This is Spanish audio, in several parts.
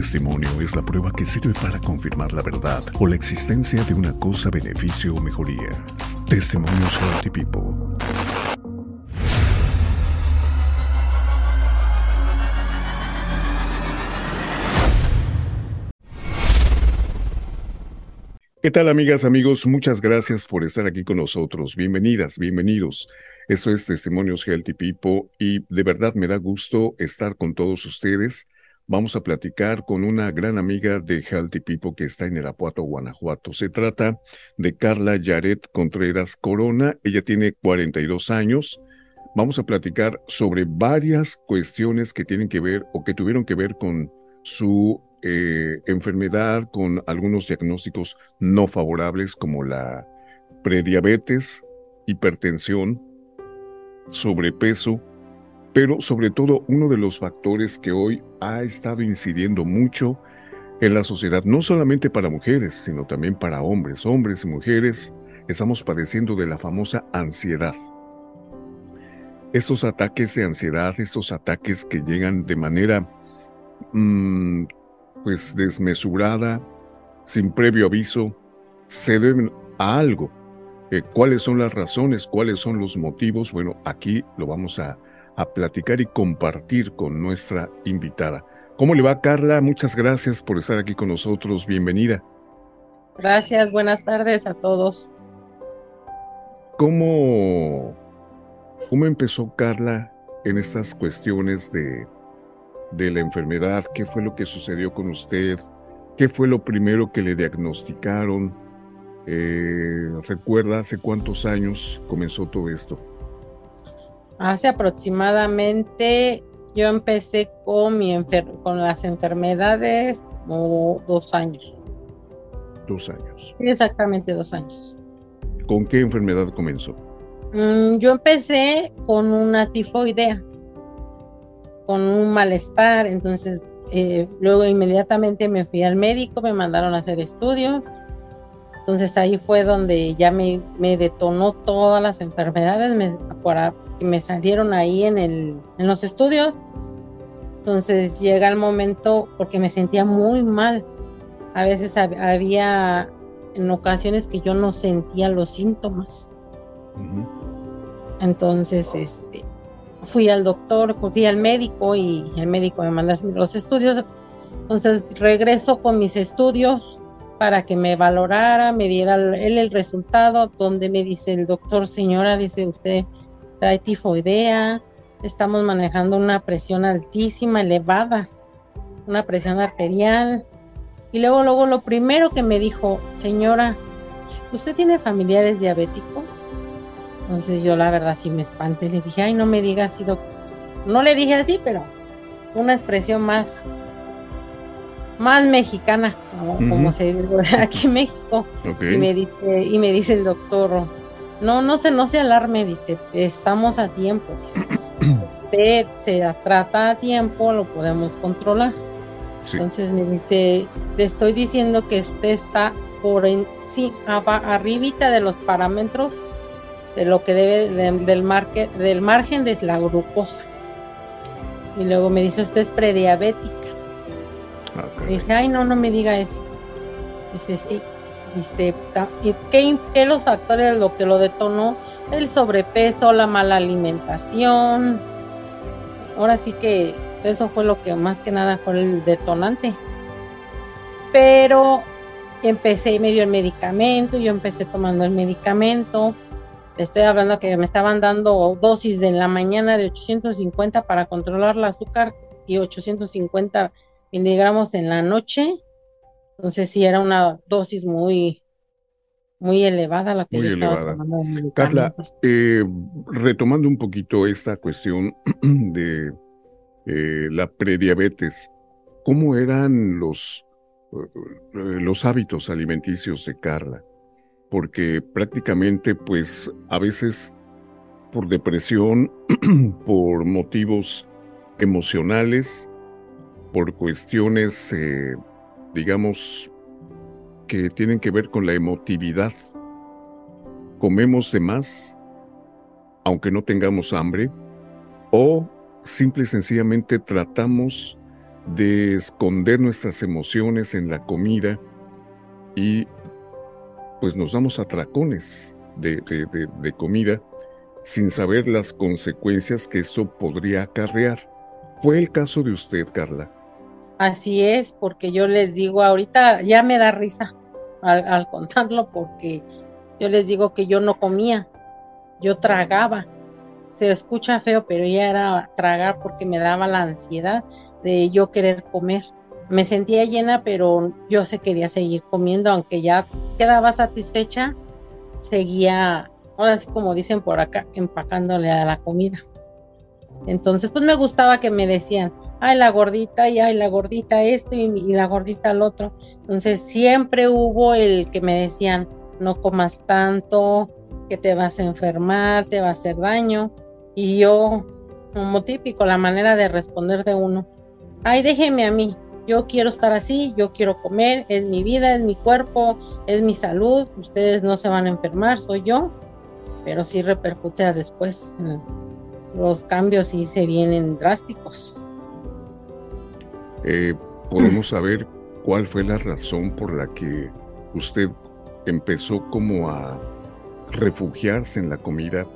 testimonio es la prueba que sirve para confirmar la verdad o la existencia de una cosa, beneficio o mejoría. Testimonios Healthy People. ¿Qué tal amigas, amigos? Muchas gracias por estar aquí con nosotros. Bienvenidas, bienvenidos. Esto es Testimonios Healthy People y de verdad me da gusto estar con todos ustedes vamos a platicar con una gran amiga de Healthy People que está en Irapuato, Guanajuato. Se trata de Carla Yaret Contreras Corona. Ella tiene 42 años. Vamos a platicar sobre varias cuestiones que tienen que ver o que tuvieron que ver con su eh, enfermedad, con algunos diagnósticos no favorables como la prediabetes, hipertensión, sobrepeso, pero sobre todo uno de los factores que hoy ha estado incidiendo mucho en la sociedad, no solamente para mujeres, sino también para hombres, hombres y mujeres, estamos padeciendo de la famosa ansiedad. Estos ataques de ansiedad, estos ataques que llegan de manera mm, pues desmesurada, sin previo aviso, se deben a algo. Eh, ¿Cuáles son las razones? ¿Cuáles son los motivos? Bueno, aquí lo vamos a, a platicar y compartir con nuestra invitada. ¿Cómo le va Carla? Muchas gracias por estar aquí con nosotros. Bienvenida. Gracias, buenas tardes a todos. ¿Cómo, cómo empezó Carla en estas cuestiones de, de la enfermedad? ¿Qué fue lo que sucedió con usted? ¿Qué fue lo primero que le diagnosticaron? Eh, ¿Recuerda hace cuántos años comenzó todo esto? Hace aproximadamente, yo empecé con, mi con las enfermedades como dos años. Dos años. Exactamente dos años. ¿Con qué enfermedad comenzó? Mm, yo empecé con una tifoidea, con un malestar, entonces eh, luego inmediatamente me fui al médico, me mandaron a hacer estudios, entonces ahí fue donde ya me, me detonó todas las enfermedades, me, que me salieron ahí en, el, en los estudios. Entonces llega el momento porque me sentía muy mal. A veces había en ocasiones que yo no sentía los síntomas. Entonces, este, fui al doctor, fui al médico y el médico me mandó los estudios. Entonces regreso con mis estudios para que me valorara, me diera él el resultado, donde me dice el doctor, señora, dice usted, trae tifoidea, estamos manejando una presión altísima, elevada, una presión arterial. Y luego, luego, lo primero que me dijo, señora, ¿usted tiene familiares diabéticos? Entonces yo la verdad sí me espanté, le dije, ay, no me diga así, doctor. No le dije así, pero una expresión más, más mexicana, como, se dice aquí en México. Y me dice, y me dice el doctor, no, no se, no se alarme, dice, estamos a tiempo. Usted se trata a tiempo, lo podemos controlar. Entonces me dice, le estoy diciendo que usted está por en, sí, arribita de los parámetros de lo que debe del, marque, del margen de la glucosa. Y luego me dice, usted es prediabética. Ah, dije, ay, no, no me diga eso. Dice, sí, Dice, ¿qué, ¿qué los factores lo que lo detonó? El sobrepeso, la mala alimentación. Ahora sí que eso fue lo que más que nada fue el detonante. Pero empecé, me dio el medicamento, yo empecé tomando el medicamento. estoy hablando que me estaban dando dosis de la mañana de 850 para controlar el azúcar y 850 miligramos en la noche entonces sí era una dosis muy, muy elevada la que yo estaba tomando. Carla, eh, retomando un poquito esta cuestión de eh, la prediabetes, ¿cómo eran los, eh, los hábitos alimenticios de Carla? Porque prácticamente, pues, a veces por depresión, por motivos emocionales, por cuestiones digamos, que tienen que ver con la emotividad. Comemos de más, aunque no tengamos hambre, o simple y sencillamente tratamos de esconder nuestras emociones en la comida y pues nos damos atracones de, de, de, comida sin saber las consecuencias que eso podría acarrear. ¿Fue el caso de usted, Carla? Así es, porque yo les digo, ahorita ya me da risa al, contarlo, porque yo les digo que yo no comía, yo tragaba. Se escucha feo, pero ya era tragar porque me daba la ansiedad de yo querer comer. Me sentía llena, pero yo se quería seguir comiendo, aunque ya quedaba satisfecha, seguía, ahora sí como dicen por acá, empacándole a la comida. Entonces, pues me gustaba que me decían, ay, la gordita, y ay, la gordita esto, y, la gordita el otro. Entonces, siempre hubo el que me decían, no comas tanto, que te vas a enfermar, te va a hacer daño. Y yo, como típico, la manera de responder de uno, ay, déjeme a mí, yo quiero estar así, yo quiero comer, es mi vida, es mi cuerpo, es mi salud, ustedes no se van a enfermar, soy yo, pero sí repercute a después. Los cambios sí se vienen drásticos. Eh, ¿Podemos saber cuál fue la razón por la que usted empezó como a refugiarse en la comida,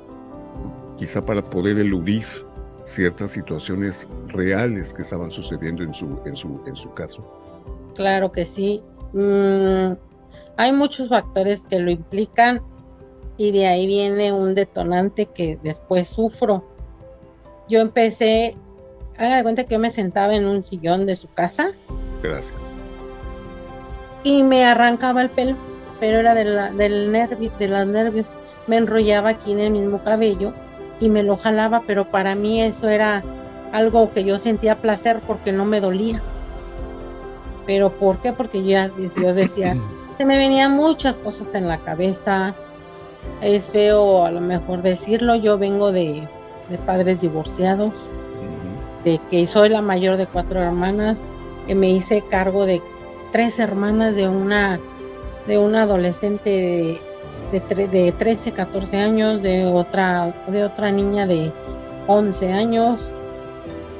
quizá para poder eludir ciertas situaciones reales que estaban sucediendo en su, en su, en su caso. Claro que sí. Mm, hay muchos factores que lo implican y de ahí viene un detonante que después sufro. Yo empecé, haga de cuenta que yo me sentaba en un sillón de su casa. Gracias. Y me arrancaba el pelo, pero era de, la, del nervio, de los nervios. Me enrollaba aquí en el mismo cabello y me lo jalaba, pero para mí eso era algo que yo sentía placer porque no me dolía. Pero ¿por qué? Porque yo, yo decía, se me venían muchas cosas en la cabeza. Es feo a lo mejor decirlo, yo vengo de, de padres divorciados, de que soy la mayor de cuatro hermanas, que me hice cargo de tres hermanas de una de una adolescente de de, de 13, 14 años, de otra, de otra niña de 11 años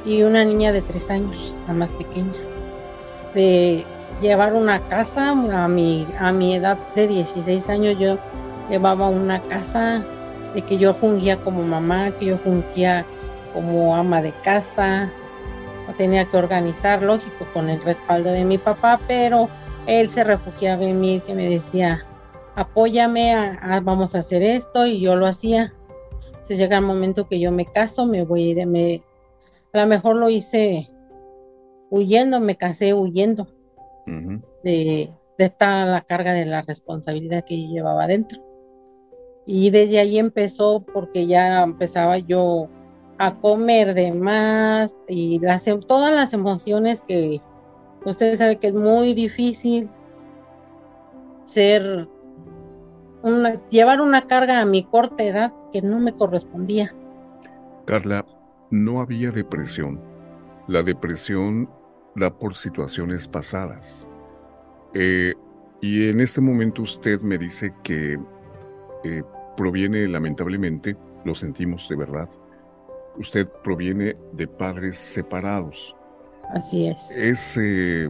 y una niña de 3 años, la más pequeña. De llevar una casa a mi, a mi edad de 16 años, yo llevaba una casa de que yo fungía como mamá, que yo fungía como ama de casa, tenía que organizar, lógico, con el respaldo de mi papá, pero él se refugiaba en mí, que me decía, apóyame, a, vamos a hacer esto, y yo lo hacía. Si llega el momento que yo me caso, me voy a ir, me, a lo mejor lo hice huyendo, me casé huyendo de, de esta la carga de la responsabilidad que yo llevaba adentro. Y desde ahí empezó porque ya empezaba yo a comer de más y las, todas las emociones que usted sabe que es muy difícil ser llevar una carga a mi corta edad que no me correspondía. Carla, no había depresión. La depresión da por situaciones pasadas. Eh, y en este momento usted me dice que eh, proviene, lamentablemente, lo sentimos de verdad, usted proviene de padres separados. Así es. Es, eh,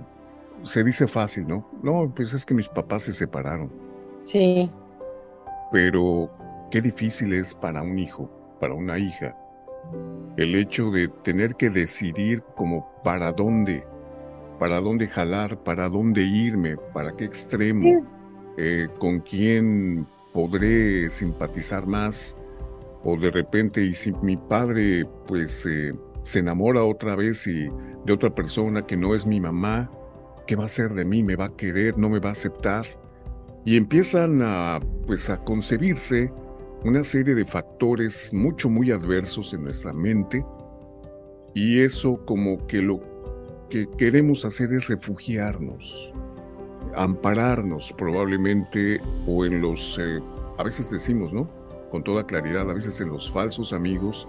se dice fácil, ¿no? No, pues es que mis papás se separaron. Sí. Pero qué difícil es para un hijo, para una hija, el hecho de tener que decidir como para dónde, para dónde jalar, para dónde irme, para qué extremo, eh, con quién podré simpatizar más, o de repente, y si mi padre pues eh, se enamora otra vez y de otra persona que no es mi mamá, ¿qué va a hacer de mí? ¿Me va a querer? ¿No me va a aceptar? y empiezan a, pues, a concebirse una serie de factores mucho, muy adversos en nuestra mente y eso como que lo que queremos hacer es refugiarnos, ampararnos probablemente o en los, eh, a veces decimos, ¿no? Con toda claridad, a veces en los falsos amigos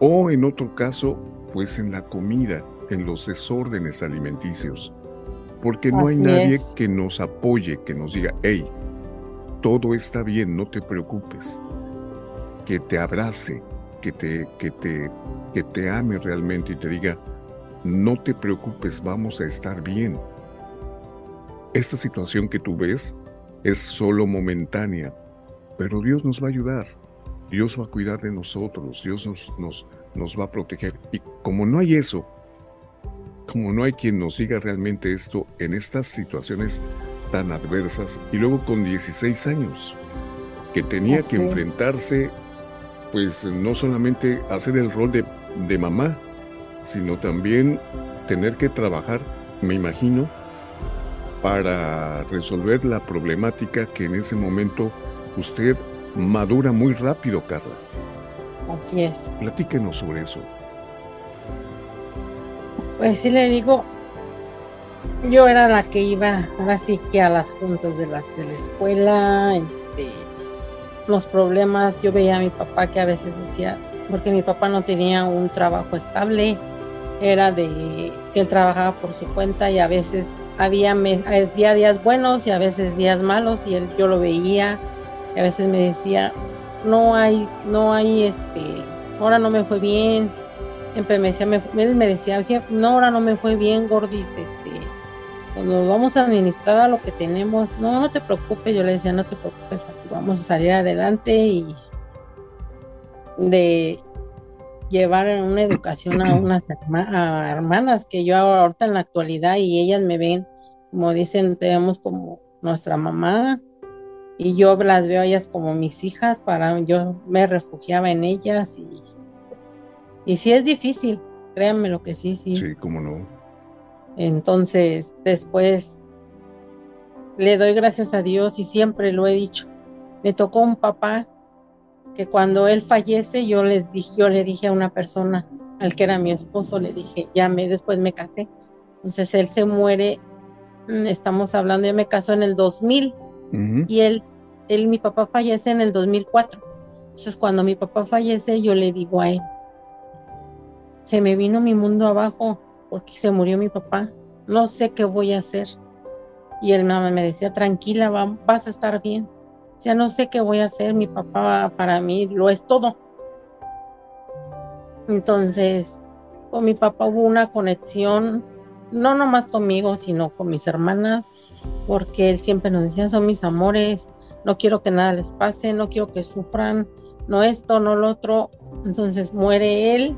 o en otro caso, pues en la comida, en los desórdenes alimenticios. Porque no hay nadie que nos apoye, que nos diga, hey, todo está bien, no te preocupes, que te abrace, que te, que te, que te ame realmente y te diga, no te preocupes, vamos a estar bien. Esta situación que tú ves es solo momentánea, pero Dios nos va a ayudar. Dios va a cuidar de nosotros, Dios nos, nos, nos va a proteger. Y como no hay eso, como no hay quien nos diga realmente esto en estas situaciones tan adversas, y luego con 16 años, que tenía que enfrentarse, pues no solamente hacer el rol de, de mamá, sino también tener que trabajar, me imagino, para resolver la problemática que en ese momento usted madura muy rápido, Carla. Así es. Platíquenos sobre eso. Pues sí le digo, yo era la que iba ahora sí que a las juntas de, las, de la escuela, este, los problemas, yo veía a mi papá que a veces decía, porque mi papá no tenía un trabajo estable, era de que él trabajaba por su cuenta y a veces había, había días buenos y a veces días malos y él, yo lo veía a veces me decía, no hay, no hay, este, ahora no me fue bien, siempre me decía, él me decía, no, ahora no me fue bien, Gordis, este, pues nos vamos a administrar a lo que tenemos, no, no te preocupes, yo le decía, no te preocupes, vamos a salir adelante y de llevar una educación a unas hermanas que yo ahorita en la actualidad y ellas me ven, como dicen, tenemos como nuestra mamá y yo las veo a ellas como mis hijas, para yo me refugiaba en ellas y, y sí es difícil, créanme lo que sí, sí. Sí, cómo no. Entonces, después le doy gracias a Dios y siempre lo he dicho. Me tocó un papá que cuando él fallece yo le dije, yo le dije a una persona, al que era mi esposo, le dije, ya me, después me casé. Entonces él se muere, mm, estamos hablando, yo me casó en el 2000 y él, él, mi papá fallece en el 2004. Entonces cuando mi papá fallece yo le digo a él, se me vino mi mundo abajo porque se murió mi papá, no sé qué voy a hacer. Y él me decía, tranquila, vas a estar bien ya no sé qué voy a hacer, mi papá para mí lo es todo. Entonces, con mi papá hubo una conexión, no nomás conmigo, sino con mis hermanas, porque él siempre nos decía, son mis amores, no quiero que nada les pase, no quiero que sufran, no esto, no lo otro. Entonces muere él.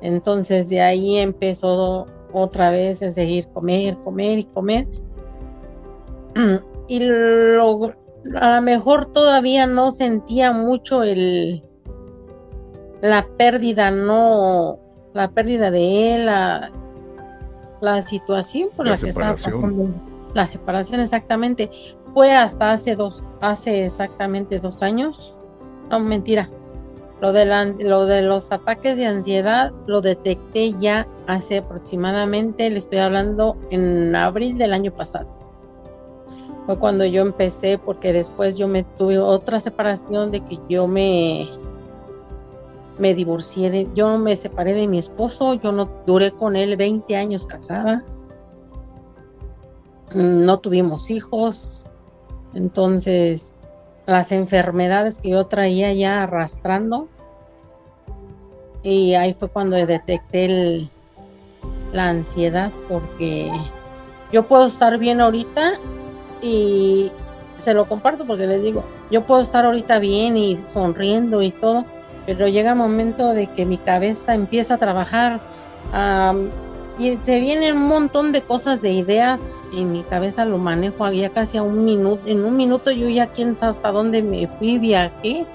Entonces de ahí empezó otra vez a seguir comer, comer y comer. Y a lo mejor todavía no sentía mucho el la pérdida, no la pérdida de él, la, la situación por la, que estaba pasando. La separación, exactamente. Fue hasta hace dos, hace exactamente dos años. No, mentira. Lo de, lo de los ataques de ansiedad lo detecté ya hace aproximadamente, le estoy hablando en abril del año pasado fue cuando yo empecé, porque después yo me tuve otra separación de que yo me, me divorcié, de, yo me separé de mi esposo, yo no duré con él 20 años casada, no tuvimos hijos, entonces las enfermedades que yo traía ya arrastrando, y ahí fue cuando detecté la ansiedad, porque yo puedo estar bien ahorita y se lo comparto porque les digo, yo puedo estar ahorita bien y sonriendo y todo, pero llega el momento de que mi cabeza empieza a trabajar y se vienen un montón de cosas de ideas y mi cabeza lo manejo ya casi a un minuto, en un minuto yo ya quién sabe hasta dónde me fui, viajé,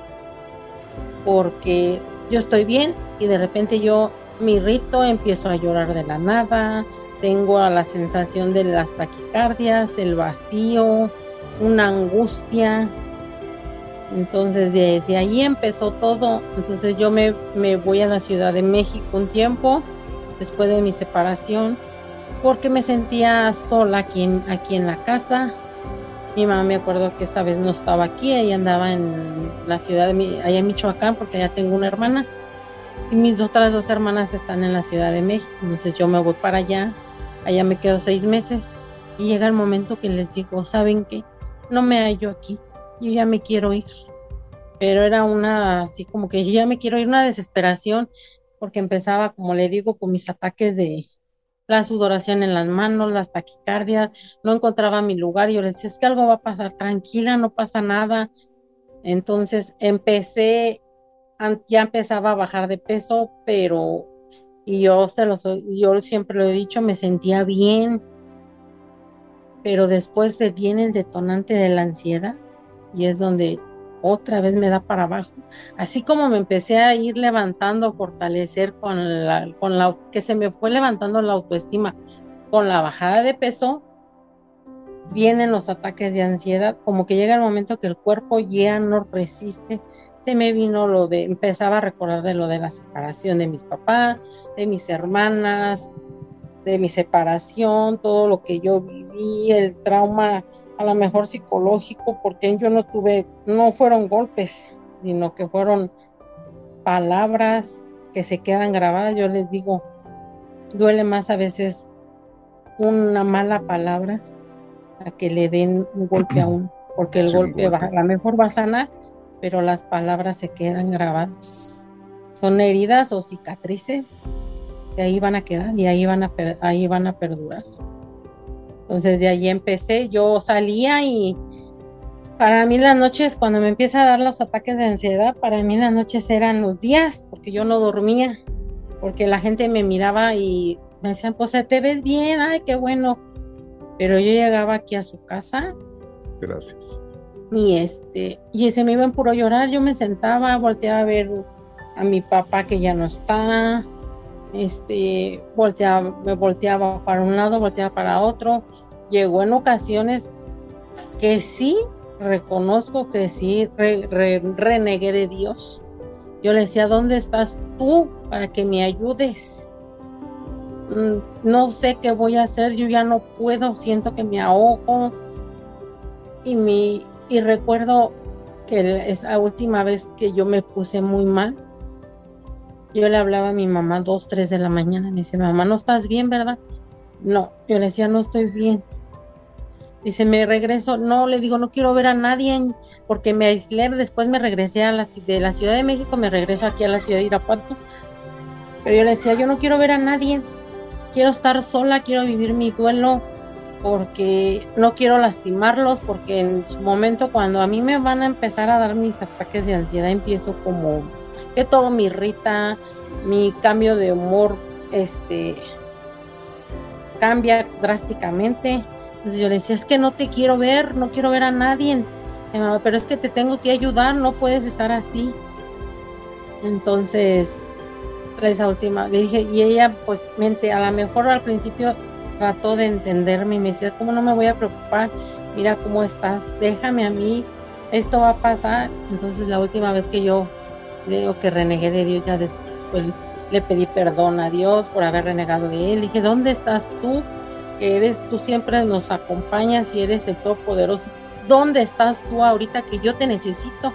porque yo estoy bien y de repente yo me irrito, empiezo a llorar de la nada, tengo la sensación de las taquicardias, el vacío, una angustia. Entonces desde ahí empezó todo. Entonces yo me, me, voy a la Ciudad de México un tiempo después de mi separación porque me sentía sola aquí en, aquí en la casa. Mi mamá me acuerdo que esa vez no estaba aquí, ella andaba en la ciudad de allá Michoacán porque allá tengo una hermana y mis otras dos hermanas están en la Ciudad de México. Entonces yo me voy para allá Allá me quedo seis meses y llega el momento que les digo, ¿saben qué? No me hallo aquí, yo ya me quiero ir. Pero era una, así como que yo ya me quiero ir, una desesperación porque empezaba, como le digo, con mis ataques de la sudoración en las manos, las taquicardias, no encontraba mi lugar yo le decía, es que algo va a pasar, tranquila, no pasa nada. Entonces empecé, ya empezaba a bajar de peso, pero, y yo, yo siempre lo he dicho, me sentía bien, pero después de viene el detonante de la ansiedad y es donde otra vez me da para abajo. Así como me empecé a ir levantando, fortalecer con la, con la, que se me fue levantando la autoestima con la bajada de peso, vienen los ataques de ansiedad, como que llega el momento que el cuerpo ya no resiste. Se me vino lo de, empezaba a recordar de lo de la separación de mis papás, de mis hermanas, de mi separación, todo lo que yo viví, el trauma a lo mejor psicológico, porque yo no tuve, no fueron golpes, sino que fueron palabras que se quedan grabadas. Yo les digo, duele más a veces una mala palabra a que le den un golpe a uno, porque el golpe, Va, a lo mejor va a sanar, pero las palabras se quedan grabadas. Son heridas o cicatrices que ahí van a quedar y ahí van a, ahí van a perdurar. Entonces de ahí empecé, yo salía y para mí las noches, cuando me empieza a dar los ataques de ansiedad, para mí las noches eran los días, porque yo no dormía, porque la gente me miraba y me decían, pues te ves bien, ay, qué bueno. Pero yo llegaba aquí a su casa. Gracias. Y este, y se me iba en puro llorar, yo me sentaba, volteaba a ver a mi papá que ya no está, este, volteaba, me volteaba para un lado, volteaba para otro. Llegó en ocasiones que sí, reconozco que sí, renegué de Dios. Yo le decía, ¿dónde estás tú para que me ayudes? Mm, no sé qué voy a hacer, yo ya no puedo, siento que me ahogo. Y, mi, y recuerdo que esa última vez que yo me puse muy mal, yo le hablaba a mi mamá dos, tres de la mañana. Me dice, mamá, no estás bien, ¿verdad? No, yo le decía, no estoy bien. Dice, me regreso. No, le digo, no quiero ver a nadie porque me aislé. Después me regresé a la, de la Ciudad de México, me regreso aquí a la ciudad de Irapuato. Pero yo le decía, yo no quiero ver a nadie. Quiero estar sola, quiero vivir mi duelo porque no quiero lastimarlos, porque en su momento cuando a mí me van a empezar a dar mis ataques de ansiedad, empiezo como que todo me irrita, mi cambio de humor este cambia drásticamente. Entonces yo le decía, es que no te quiero ver, no quiero ver a nadie, pero es que te tengo que ayudar, no puedes estar así. Entonces, esa última, le dije, y ella pues mente, a lo mejor al principio trató de entenderme y me decía, ¿cómo no me voy a preocupar? Mira cómo estás, déjame a mí, esto va a pasar. Entonces la última vez que yo digo que renegué de Dios, ya después le pedí perdón a Dios por haber renegado de Él. dije, ¿dónde estás tú? Que eres, tú siempre nos acompañas y eres el Todopoderoso. ¿Dónde estás tú ahorita que yo te necesito?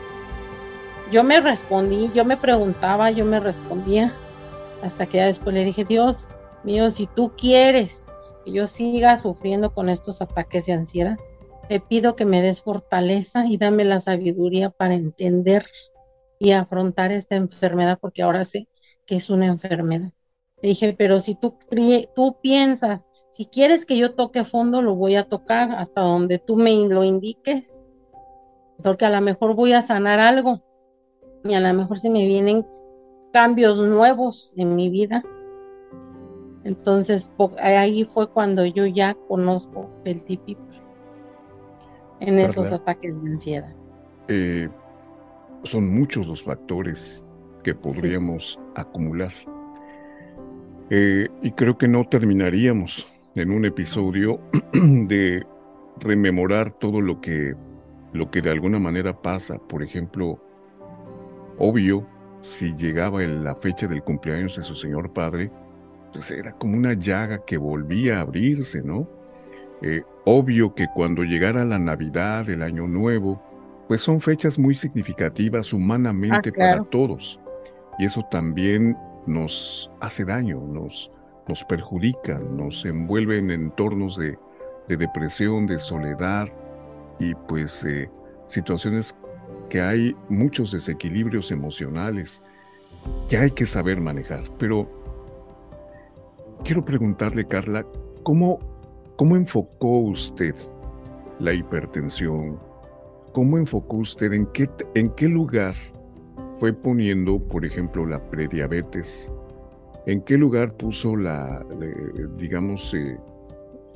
Yo me respondí, yo me preguntaba, yo me respondía, hasta que ya después le dije, Dios mío, si tú quieres que yo siga sufriendo con estos ataques de ansiedad, te pido que me des fortaleza y dame la sabiduría para entender y afrontar esta enfermedad porque ahora sé que es una enfermedad. Le dije, pero si tú, tú piensas, si quieres que yo toque fondo, lo voy a tocar hasta donde tú me lo indiques, porque a lo mejor voy a sanar algo y a lo mejor se me vienen cambios nuevos en mi vida. Entonces ahí fue cuando yo ya conozco el típico en esos ataques de ansiedad. Eh, son muchos los factores que podríamos acumular. Eh, y creo que no terminaríamos en un episodio de rememorar todo lo que, lo que de alguna manera pasa. Por ejemplo, obvio, si llegaba la fecha del cumpleaños de su señor padre, pues era como una llaga que volvía a abrirse, ¿no? Eh, obvio que cuando llegara la Navidad, el Año Nuevo, pues son fechas muy significativas humanamente ah, para todos. Y eso también nos hace daño, nos, nos perjudica, nos envuelve en entornos de, depresión, de soledad y pues eh, situaciones que hay muchos desequilibrios emocionales que hay que saber manejar. Pero quiero preguntarle, Carla, ¿cómo, cómo enfocó usted la hipertensión? ¿Cómo enfocó usted en qué, en qué lugar fue poniendo, por ejemplo, la prediabetes? ¿En qué lugar puso la, digamos, eh,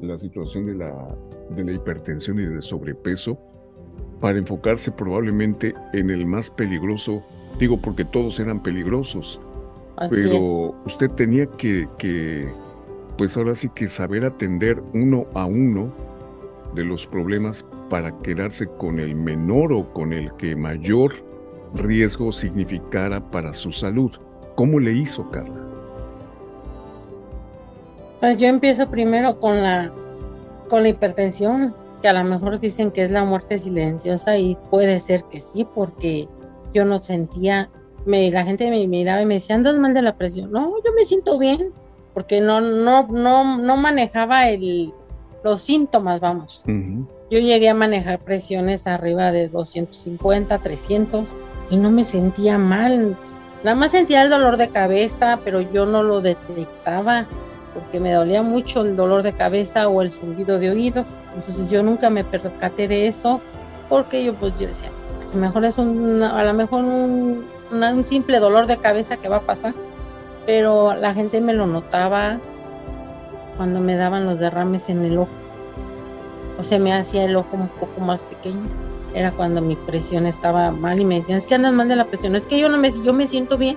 la situación de la, de la hipertensión y del sobrepeso para enfocarse probablemente en el más peligroso? Digo, porque todos eran peligrosos, pero usted tenía que, que, pues ahora sí que saber atender uno a uno de los problemas para quedarse con el menor o con el que mayor riesgo significara para su salud. ¿Cómo le hizo, Carla? Pues yo empiezo primero con la, con la hipertensión, que a lo mejor dicen que es la muerte silenciosa y puede ser que sí, porque yo no sentía, me, la gente me miraba y me decía, andas mal de la presión. No, yo me siento bien, porque no, no, no, no manejaba el, los síntomas, vamos. Yo llegué a manejar presiones arriba de 250, 300 y no me sentía mal. Nada más sentía el dolor de cabeza, pero yo no lo detectaba porque me dolía mucho el dolor de cabeza o el zumbido de oídos. Entonces yo nunca me percaté de eso porque yo pues yo decía, a lo mejor es un, a lo mejor un, un simple dolor de cabeza que va a pasar, pero la gente me lo notaba cuando me daban los derrames en el ojo. O sea, me hacía el ojo un poco más pequeño. Era cuando mi presión estaba mal y me decían, es que andas mal de la presión, es que yo no me, yo me siento bien.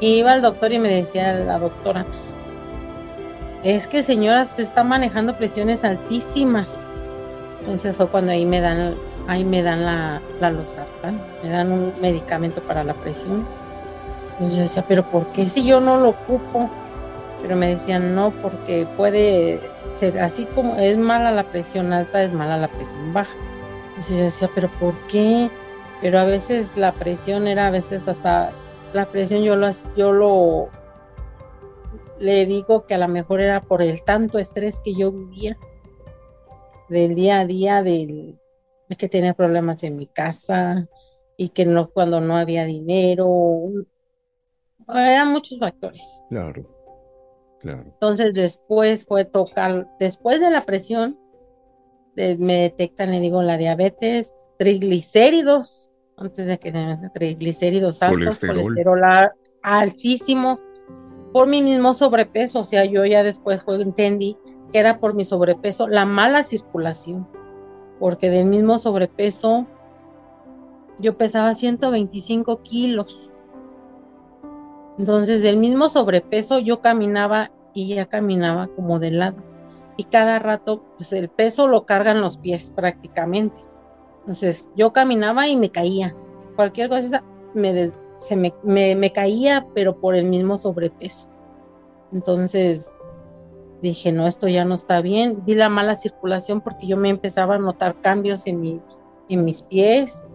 Iba al doctor y me decía la doctora, es que señora, usted está manejando presiones altísimas. Entonces fue cuando ahí me dan, ahí me dan la, la me dan un medicamento para la presión. Entonces yo decía, pero ¿por qué si yo no lo ocupo? pero me decían no, porque puede así como es mala la presión alta, es mala la presión baja. Entonces yo decía, pero ¿por qué? Pero a veces la presión era, a veces hasta la presión yo lo, yo lo le digo que a lo mejor era por el tanto estrés que yo vivía del día a día, del, de que tenía problemas en mi casa y que no cuando no había dinero, eran muchos factores. Claro. Entonces después fue tocar, después de la presión, me detectan, le digo, la diabetes, triglicéridos, antes de que triglicéridos altos, colesterol. altísimo, por mi mismo sobrepeso, o sea, yo ya después fue, entendí que era por mi sobrepeso, la mala circulación, porque del mismo sobrepeso yo pesaba 125 kilos entonces, del mismo sobrepeso, yo caminaba y ya caminaba como de lado. Y cada rato, pues el peso lo cargan los pies prácticamente. Entonces, yo caminaba y me caía. Cualquier cosa me, se me, me, caía, pero por el mismo sobrepeso. Entonces, dije, no, esto ya no está bien. Vi la mala circulación porque yo me empezaba a notar cambios en, mi, en mis pies,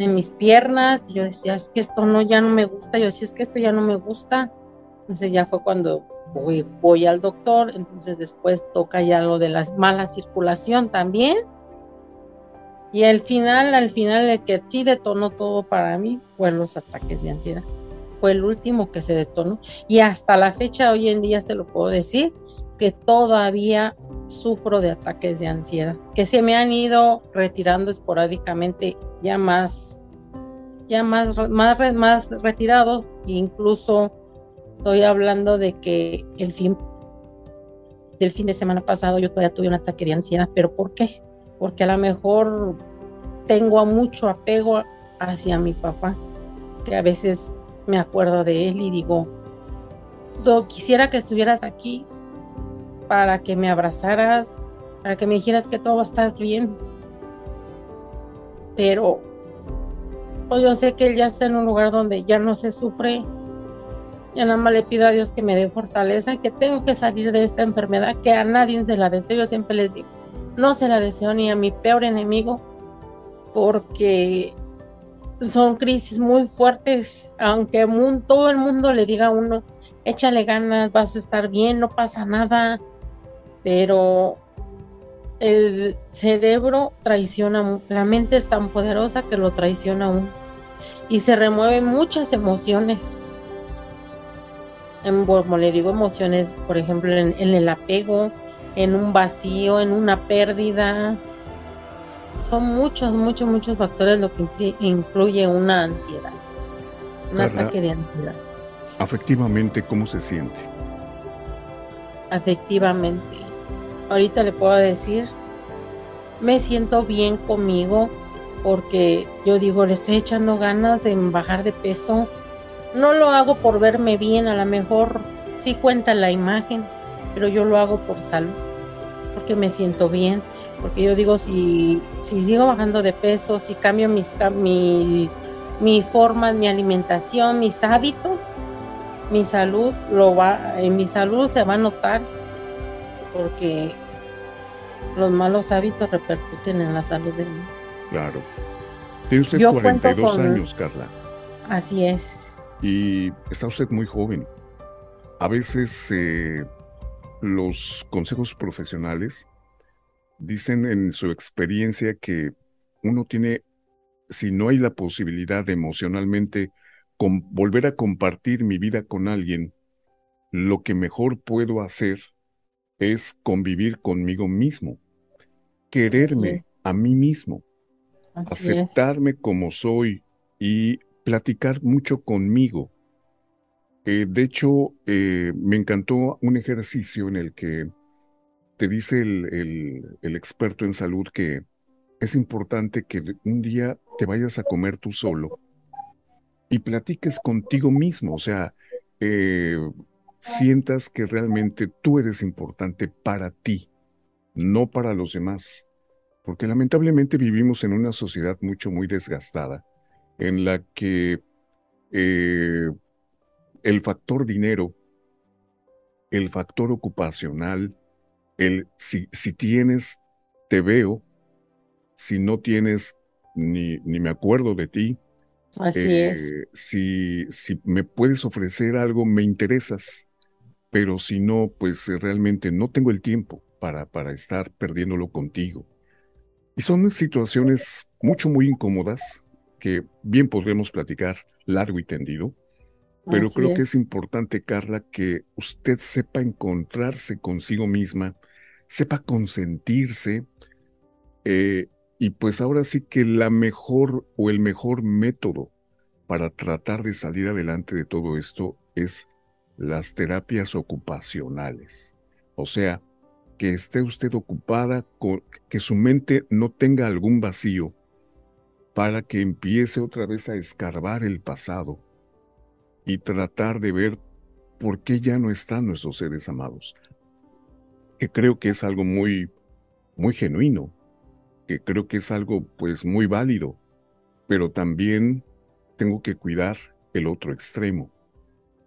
en mis piernas. yo decía, es que esto no, ya no me gusta. Yo decía, es que esto ya no me gusta. Entonces ya fue cuando voy, voy al doctor. Entonces después toca ya lo de la mala circulación también. Y al final, al final, el que sí detonó todo para mí fue los ataques de ansiedad. Fue el último que se detonó. Y hasta la fecha, hoy en día se lo puedo decir, que todavía sufro de ataques de ansiedad, que se me han ido retirando esporádicamente ya más, ya más, más, más retirados, incluso estoy hablando de que el fin del fin de semana pasado yo todavía tuve un ataque de ansiedad, pero ¿por qué? Porque a lo mejor tengo mucho apego hacia mi papá, que a veces me acuerdo de él y digo, quisiera que estuvieras aquí para que me abrazaras, para que me dijeras que todo va a estar bien. Pero pues yo sé que él ya está en un lugar donde ya no se sufre. Ya nada más le pido a Dios que me dé fortaleza, que tengo que salir de esta enfermedad, que a nadie se la deseo. Yo siempre les digo, no se la deseo ni a mi peor enemigo, porque son crisis muy fuertes, aunque todo el mundo le diga a uno, échale ganas, vas a estar bien, no pasa nada, pero el cerebro traiciona, la mente es tan poderosa que lo traiciona uno y se remueven muchas emociones en, como le digo, emociones, por ejemplo, en, el apego, en un vacío, en una pérdida. Son muchos, muchos, muchos factores lo que incluye una ansiedad, un ataque de ansiedad. Afectivamente, ¿cómo se siente? Afectivamente. Ahorita le puedo decir, me siento bien conmigo porque yo digo, le estoy echando ganas de bajar de peso, no lo hago por verme bien, a lo mejor sí cuenta la imagen, pero yo lo hago por salud, porque me siento bien, porque yo digo, si, si sigo bajando de peso, si cambio mis, mi, mi forma, mi alimentación, mis hábitos, mi salud lo va, en mi salud se va a notar, porque los malos hábitos repercuten en la salud de mí. Claro. Tiene usted 42 años, Carla. Así es y está usted muy joven. A veces eh, los consejos profesionales dicen en su experiencia que uno tiene, si no hay la posibilidad de emocionalmente volver a compartir mi vida con alguien, lo que mejor puedo hacer es convivir conmigo mismo, quererme a mí mismo, aceptarme como soy y platicar mucho conmigo. Eh, de hecho, eh, me encantó un ejercicio en el que te dice el, experto en salud que es importante que un día te vayas a comer tú solo y platiques contigo mismo, o sea, eh, sientas que realmente tú eres importante para ti, no para los demás. Porque lamentablemente vivimos en una sociedad mucho, muy desgastada, en la que eh, el factor dinero, el factor ocupacional, el si, si tienes, te veo, si no tienes, ni, ni me acuerdo de ti. Así es. Eh, si, si me puedes ofrecer algo, me interesas, pero si no, pues realmente no tengo el tiempo para, para estar perdiéndolo contigo. Y son situaciones mucho, muy incómodas que bien podremos platicar largo y tendido, pero creo que es importante, Carla, que usted sepa encontrarse consigo misma, sepa consentirse, eh, y pues ahora sí que la mejor o el mejor método para tratar de salir adelante de todo esto es las terapias ocupacionales. O sea, que esté usted ocupada, con, que su mente no tenga algún vacío, para que empiece otra vez a escarbar el pasado y tratar de ver por qué ya no están nuestros seres amados. Que creo que es algo muy, muy genuino, que creo que es algo pues muy válido, pero también tengo que cuidar el otro extremo,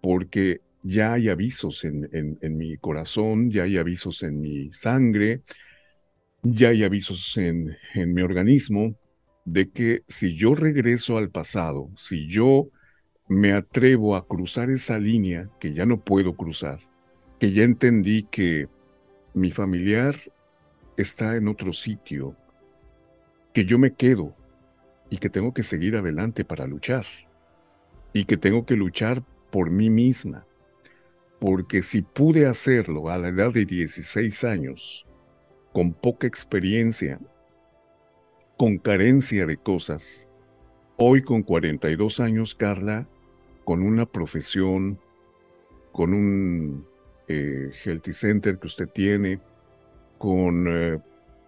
porque ya hay avisos en, en mi corazón, ya hay avisos en mi sangre, ya hay avisos en, en mi organismo de que si yo regreso al pasado, si yo me atrevo a cruzar esa línea que ya no puedo cruzar, que ya entendí que mi familiar está en otro sitio, que yo me quedo y que tengo que seguir adelante para luchar, y que tengo que luchar por mí misma, porque si pude hacerlo a la edad de 16 años, con poca experiencia con carencia de cosas. Hoy con 42 años, Carla, con una profesión, con un eh, healthy center que usted tiene, con eh,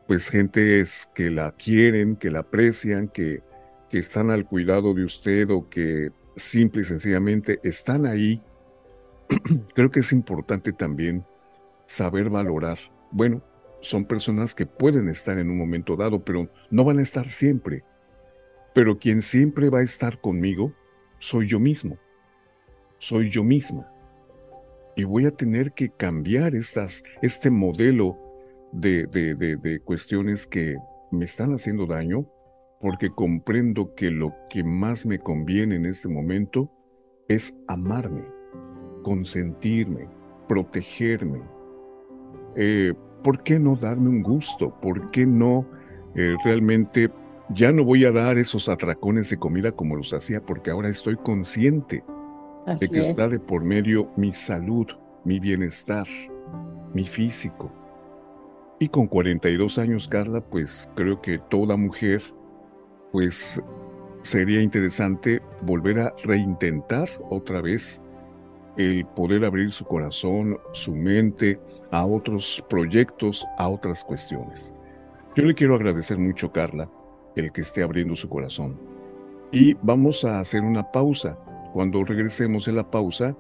pues gentes que la quieren, que la aprecian, que, que están al cuidado de usted o que simple y sencillamente están ahí, creo que es importante también saber valorar. Bueno, son personas que pueden estar en un momento dado, pero no van a estar siempre. Pero quien siempre va a estar conmigo soy yo mismo, soy yo misma. Y voy a tener que cambiar estas, este modelo de, de, de cuestiones que me están haciendo daño, porque comprendo que lo que más me conviene en este momento es amarme, consentirme, protegerme, eh, ¿por qué no darme un gusto? ¿Por qué no eh, realmente ya no voy a dar esos atracones de comida como los hacía porque ahora estoy consciente de que está de por medio mi salud, mi bienestar, mi físico. Y con 42 años, Carla, pues creo que toda mujer, pues sería interesante volver a reintentar otra vez el poder abrir su corazón, su mente a otros proyectos, a otras cuestiones. Yo le quiero agradecer mucho, Carla, el que esté abriendo su corazón. Y vamos a hacer una pausa. Cuando regresemos en la pausa,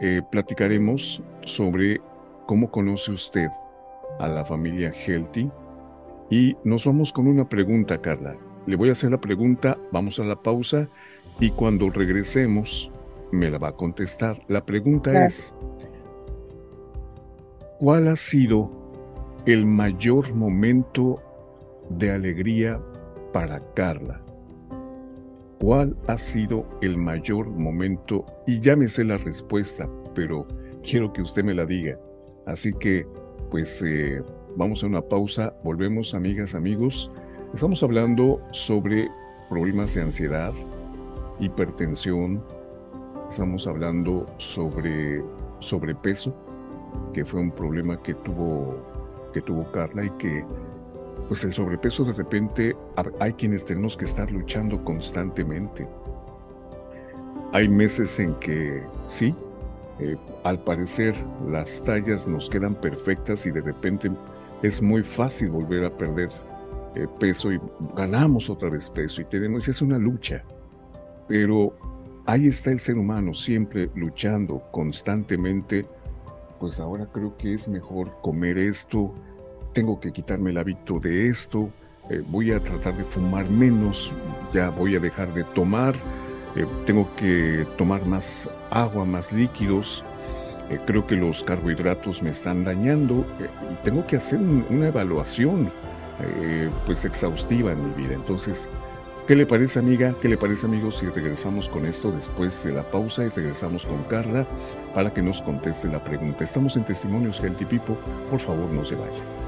eh, platicaremos sobre cómo conoce usted a la familia Healthy. Y nos vamos con una pregunta, Carla. Le voy a hacer la pregunta, vamos a la pausa y cuando regresemos me la va a contestar. La pregunta es, ¿cuál ha sido el mayor momento de alegría para Carla? ¿Cuál ha sido el mayor momento? Y ya me sé la respuesta, pero quiero que usted me la diga. Así que, pues, eh, vamos a una pausa. Volvemos, amigas, amigos. Estamos hablando sobre problemas de ansiedad, hipertensión, Estamos hablando sobre sobrepeso, que fue un problema que tuvo, que tuvo Carla y que pues el sobrepeso de repente hay quienes tenemos que estar luchando constantemente. Hay meses en que sí, eh, al parecer las tallas nos quedan perfectas y de repente es muy fácil volver a perder eh, peso y ganamos otra vez peso y tenemos, es una lucha. Pero ahí está el ser humano siempre luchando constantemente, pues ahora creo que es mejor comer esto, tengo que quitarme el hábito de esto, eh, voy a tratar de fumar menos, ya voy a dejar de tomar, eh, tengo que tomar más agua, más líquidos, eh, creo que los carbohidratos me están dañando y tengo que hacer una evaluación pues exhaustiva en mi vida. Entonces, ¿Qué le parece amiga? ¿Qué le parece amigos si regresamos con esto después de la pausa y regresamos con Carla para que nos conteste la pregunta? Estamos en Testimonios Healthy People, por favor no se vaya.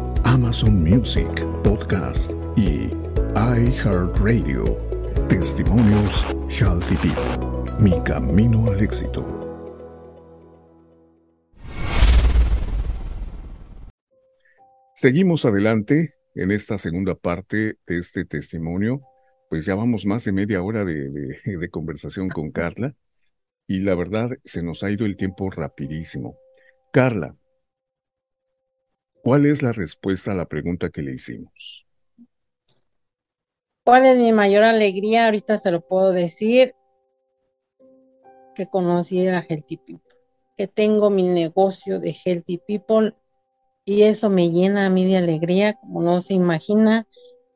Amazon Music Podcast y iHeartRadio. Testimonios Healthy People, mi camino al éxito. Seguimos adelante en esta segunda parte de este testimonio. Pues ya vamos más de media hora de, conversación con Carla y la verdad se nos ha ido el tiempo rapidísimo. Carla, ¿cuál es la respuesta a la pregunta que le hicimos? ¿Cuál es mi mayor alegría? Ahorita se lo puedo decir, que conocí a Healthy People, que tengo mi negocio de Healthy People y eso me llena a mí de alegría, como no se imagina.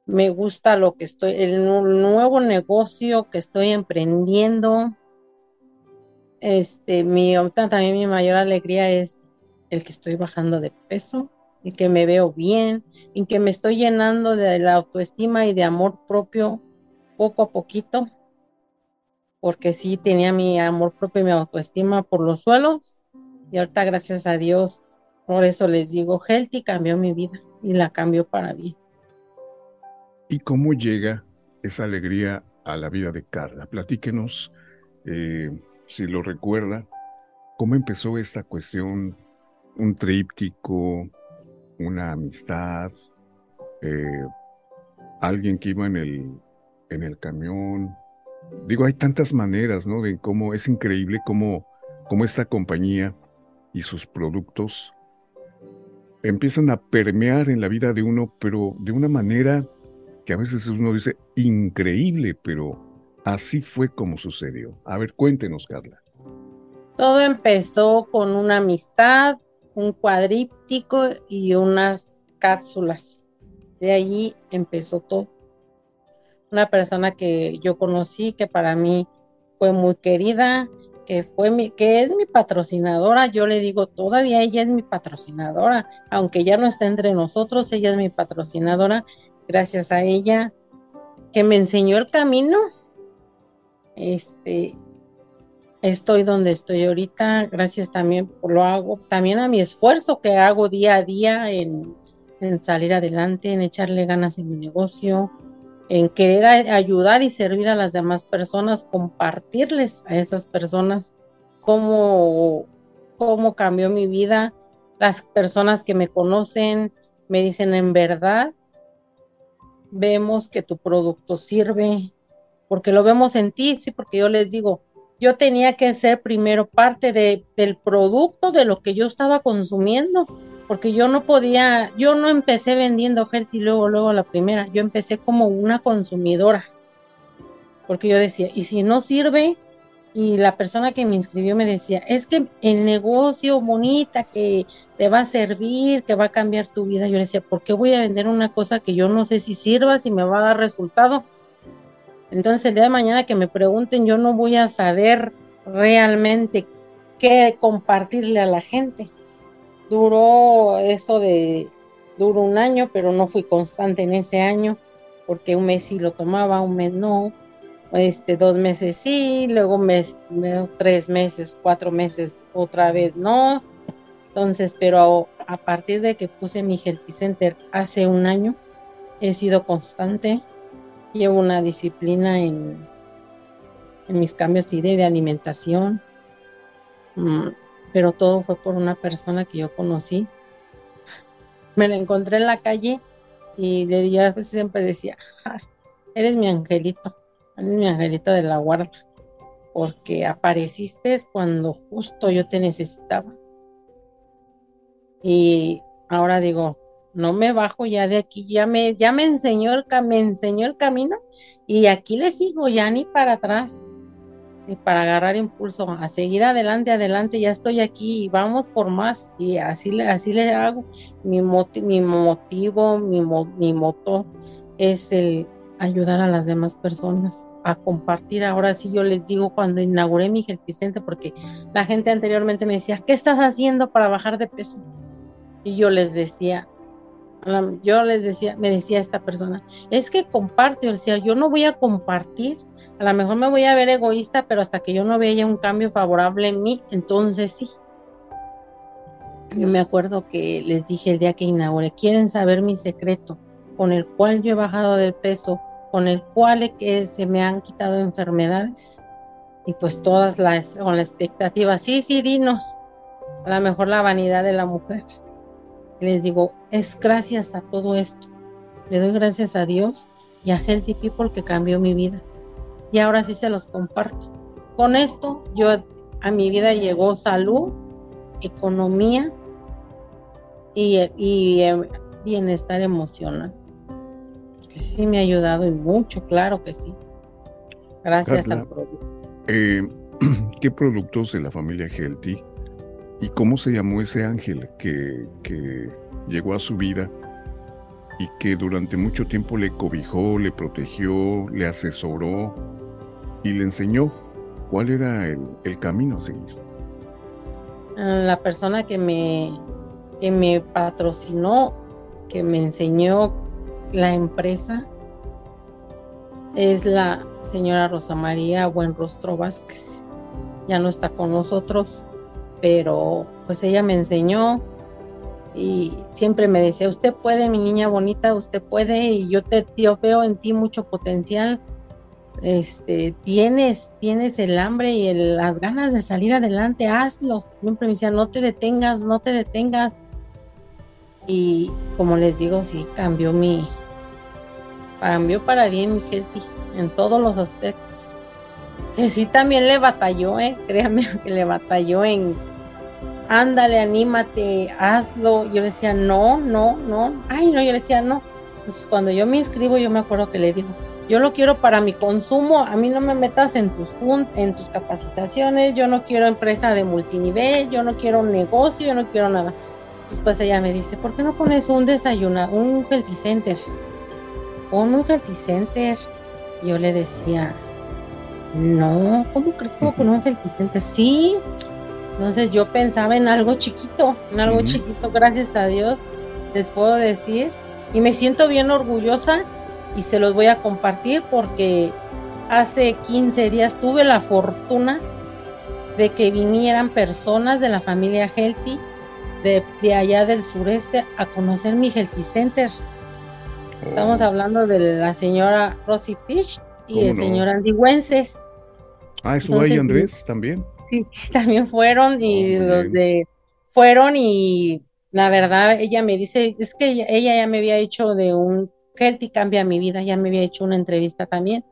Me gusta lo que estoy, el nuevo negocio que estoy emprendiendo. Este, mi, también mi mayor alegría es el que estoy bajando de peso, y que me veo bien, y que me estoy llenando de la autoestima y de amor propio poco a poquito, porque sí tenía mi amor propio y mi autoestima por los suelos, y ahorita gracias a Dios por eso les digo, Healthy cambió mi vida y la cambió para bien. ¿Y cómo llega esa alegría a la vida de Carla? Platíquenos, eh, si lo recuerda, cómo empezó esta cuestión, un tríptico, una amistad, eh, alguien que iba en el, en el camión. Digo, hay tantas maneras, ¿no? De cómo es increíble cómo, cómo esta compañía y sus productos empiezan a permear en la vida de uno, pero de una manera que a veces uno dice increíble, pero así fue como sucedió. A ver, cuéntenos, Carla. Todo empezó con una amistad, un cuadríptico y unas cápsulas. De allí empezó todo. Una persona que yo conocí, que para mí fue muy querida, que fue mi, que es mi patrocinadora, yo le digo, todavía ella es mi patrocinadora, aunque ya no está entre nosotros, ella es mi patrocinadora, gracias a ella, que me enseñó el camino, este, estoy donde estoy ahorita, gracias también por lo hago, también a mi esfuerzo que hago día a día en, en salir adelante, en echarle ganas en mi negocio, en querer ayudar y servir a las demás personas, compartirles a esas personas cómo, cómo cambió mi vida. Las personas que me conocen me dicen en verdad, vemos que tu producto sirve, porque lo vemos en ti, sí, porque yo les digo, yo tenía que ser primero parte de, del producto de lo que yo estaba consumiendo porque yo no podía, yo no empecé vendiendo y luego, luego la primera, yo empecé como una consumidora, porque yo decía, y si no sirve, y la persona que me inscribió me decía, es que el negocio bonita que te va a servir, que va a cambiar tu vida, yo le decía, ¿por qué voy a vender una cosa que yo no sé si sirva, si me va a dar resultado? Entonces el día de mañana que me pregunten, yo no voy a saber realmente qué compartirle a la gente. Duró eso de, duró un año, pero no fui constante en ese año, porque un mes sí lo tomaba, un mes no, este, dos meses sí, luego mes, tres meses, cuatro meses otra vez no. Entonces, pero a, partir de que puse mi Healthy Center hace un año, he sido constante, llevo una disciplina en, mis cambios de alimentación. Mm, pero todo fue por una persona que yo conocí. Me la encontré en la calle y le día pues, siempre decía, eres mi angelito, eres mi angelito de la guarda, porque apareciste cuando justo yo te necesitaba. Y ahora digo, no me bajo ya de aquí, ya me, ya me enseñó el, me enseñó el camino y aquí le sigo ya ni para atrás y para agarrar impulso, a seguir adelante, adelante, ya estoy aquí y vamos por más. Y así le, así le hago. Mi, mi motivo, mi, mi motor es el ayudar a las demás personas a compartir. Ahora sí yo les digo cuando inauguré mi Center, porque la gente anteriormente me decía, ¿qué estás haciendo para bajar de peso? Y yo les decía, yo les decía, me decía esta persona, es que comparte, o decía, yo no voy a compartir, a lo mejor me voy a ver egoísta, pero hasta que yo no vea un cambio favorable en mí, entonces sí. Yo me acuerdo que les dije el día que inauguré, quieren saber mi secreto, con el cual yo he bajado del peso, con el cual que se me han quitado enfermedades. Y pues todas las, con la expectativa, sí, sí, dinos, a lo mejor la vanidad de la mujer les digo, es gracias a todo esto. Le doy gracias a Dios y a Healthy People que cambió mi vida. Y ahora sí se los comparto. Con esto yo a mi vida llegó salud, economía y, eh, bienestar emocional. Que sí me ha ayudado y mucho, claro que sí. Gracias al producto. Eh, ¿Qué productos de la familia Healthy ¿Y cómo se llamó ese ángel que, llegó a su vida y que durante mucho tiempo le cobijó, le protegió, le asesoró y le enseñó cuál era el, camino a seguir? La persona que me, que me patrocinó, que me enseñó la empresa, es la señora Rosa María Buenrostro Vázquez. Ya no está con nosotros, pero pues ella me enseñó y siempre me decía, usted puede, mi niña bonita, usted puede y yo te yo veo en ti mucho potencial. Este, tienes, tienes el hambre y las ganas de salir adelante, hazlo. Siempre me decía, no te detengas, no te detengas. Y como les digo, sí, cambió mi, cambió para bien mi healthy en todos los aspectos. Que sí también le batalló, eh, créame que le batalló en ándale, anímate, hazlo. Yo le decía, no, no, no. Ay, no, yo le decía, no. Entonces, cuando yo me inscribo, yo me acuerdo que le digo, yo lo quiero para mi consumo, a mí no me metas en tus, en tus capacitaciones, yo no quiero empresa de multinivel, yo no quiero un negocio, yo no quiero nada. Entonces, pues ella me dice, ¿por qué no pones un desayuno, un healthy center? Pon un healthy center. Yo le decía, no, ¿cómo crees que con un Center? Sí. Entonces yo pensaba en algo chiquito, en algo chiquito, gracias a Dios, les puedo decir. Y me siento bien orgullosa y se los voy a compartir porque hace 15 días tuve la fortuna de que vinieran personas de la familia Healthy de, allá del sureste a conocer mi Healthy Center. Estamos oh. hablando de la señora Rosy Fish y el señor Andy Wences. Ah, estuvo ahí Andrés también. Sí, también fueron y los de fueron y la verdad ella me dice, es que ella, ya me había hecho de un Healthy cambia mi vida, ya me había hecho una entrevista también.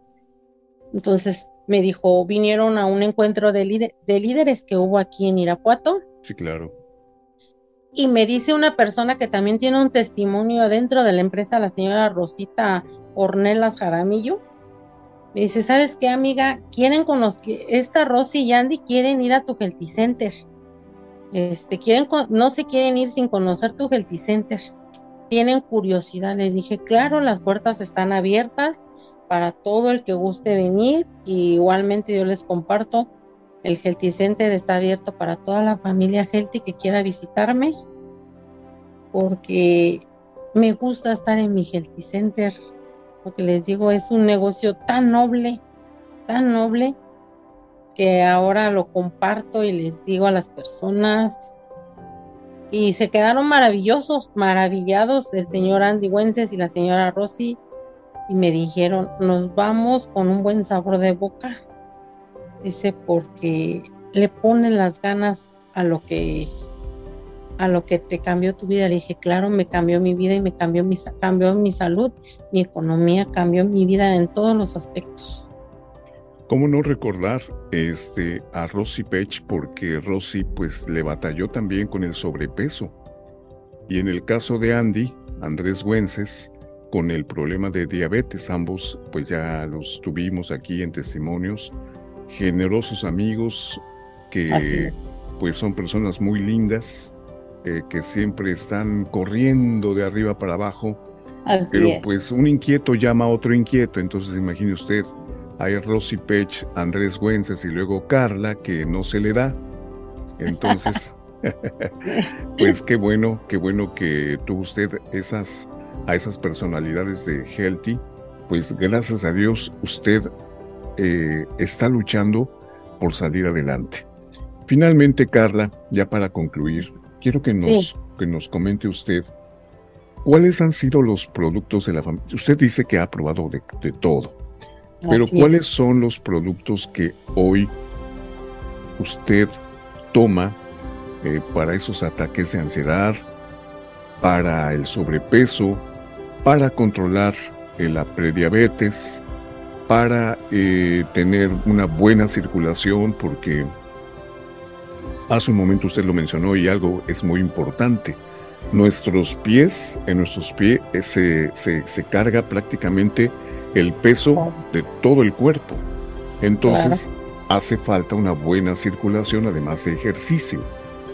Entonces me dijo, vinieron a un encuentro de, de líderes que hubo aquí en Irapuato. Sí, claro. Y me dice una persona que también tiene un testimonio dentro de la empresa, la señora Rosita Ornelas Jaramillo. Me dice, ¿sabes qué, amiga? Quieren conocer, esta Rosy y Andy quieren ir a tu Healthy Center. Este, quieren, no se quieren ir sin conocer tu Healthy Center. Tienen curiosidad. Les dije, claro, las puertas están abiertas para todo el que guste venir. Y igualmente yo les comparto, el Healthy Center está abierto para toda la familia Healthy que quiera visitarme, porque me gusta estar en mi Healthy Center, porque les digo, es un negocio tan noble, tan noble, que ahora lo comparto y les digo a las personas. Y se quedaron maravillosos, maravillados el señor Andy Wences y la señora Rosy y me dijeron, nos vamos con un buen sabor de boca. Dice, porque le ponen las ganas a lo que a lo que te cambió tu vida. Le dije, claro, me cambió mi vida y me cambió mi, cambió mi salud, mi economía, cambió mi vida en todos los aspectos. ¿Cómo no recordar este, a Rosy Pech? Porque Rosy pues le batalló también con el sobrepeso. Y en el caso de Andy, Andrés Güences, con el problema de diabetes. Ambos pues ya los tuvimos aquí en testimonios. Generosos amigos que pues son personas muy lindas, eh, que siempre están corriendo de arriba para abajo. pero pues un inquieto llama a otro inquieto, entonces imagine usted, hay Rosy Pech, Andrés Güences y luego Carla, que no se le da. Entonces, pues qué bueno, qué bueno que tuvo usted esas a esas personalidades de Healthy, pues gracias a Dios usted eh, está luchando por salir adelante. Finalmente, Carla, ya para concluir, quiero que nos, que nos comente usted cuáles han sido los productos de la familia. Usted dice que ha probado de, todo, pero ¿cuáles son los productos que hoy usted toma eh, para esos ataques de ansiedad, para el sobrepeso, para controlar la prediabetes, para eh, tener una buena circulación, porque hace un momento usted lo mencionó y algo es muy importante. Nuestros pies, en nuestros pies eh, se, se, carga prácticamente el peso de todo el cuerpo. Entonces hace falta una buena circulación, además de ejercicio.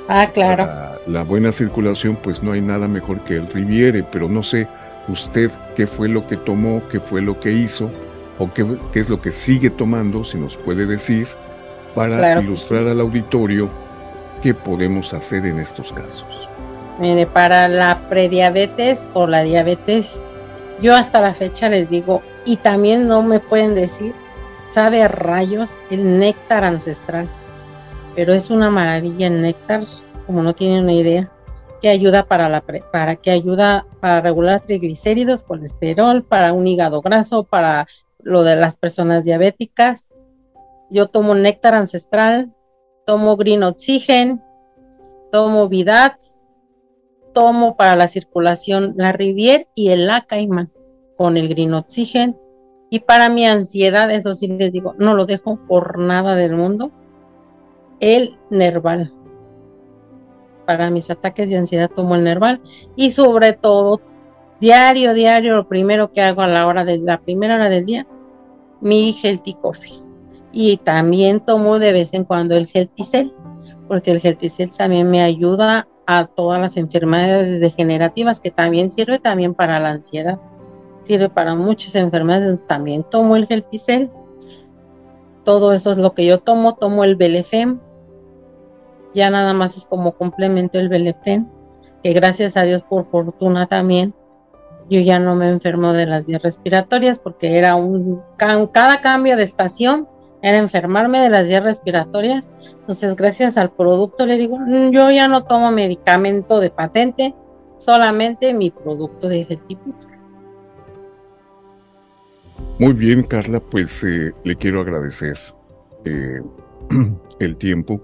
Ah, claro. la buena circulación, pues no hay nada mejor que el Riviere, pero no sé, usted qué fue lo que tomó, qué fue lo que hizo o qué, es lo que sigue tomando, si nos puede decir, para ilustrar al auditorio qué podemos hacer en estos casos. Mire, para la prediabetes o la diabetes, yo hasta la fecha les digo, y también no me pueden decir, sabe a rayos el néctar ancestral, pero es una maravilla el néctar, como no tienen una idea que ayuda para la para ayuda para regular triglicéridos, colesterol, para un hígado graso, para lo de las personas diabéticas. Yo tomo néctar ancestral, tomo green oxygen, tomo vidats, tomo para la circulación la Rivier y el Acaiman con el green oxygen. Y para mi ansiedad, eso sí les digo, no lo dejo por nada del mundo, el Nerval para mis ataques de ansiedad tomo el Nerval y sobre todo diario, diario, lo primero que hago a la hora de la primera hora del día, mi Healthy Coffee. Y también tomo de vez en cuando el Healthy Cell, porque el Healthy Cell también me ayuda a todas las enfermedades degenerativas, que también sirve también para la ansiedad. Sirve para muchas enfermedades, también tomo el Healthy Cell todo eso es lo que yo tomo. Tomo el Belefem. Ya nada más es como complemento el Belefem. Que gracias a Dios por fortuna también. Yo ya no me enfermo de las vías respiratorias porque era un cada cambio de estación era enfermarme de las vías respiratorias. Entonces, gracias al producto, le digo, mm, yo ya no tomo medicamento de patente, solamente mi producto de ese tipo. Muy bien, Carla, pues eh, le quiero agradecer eh, el tiempo,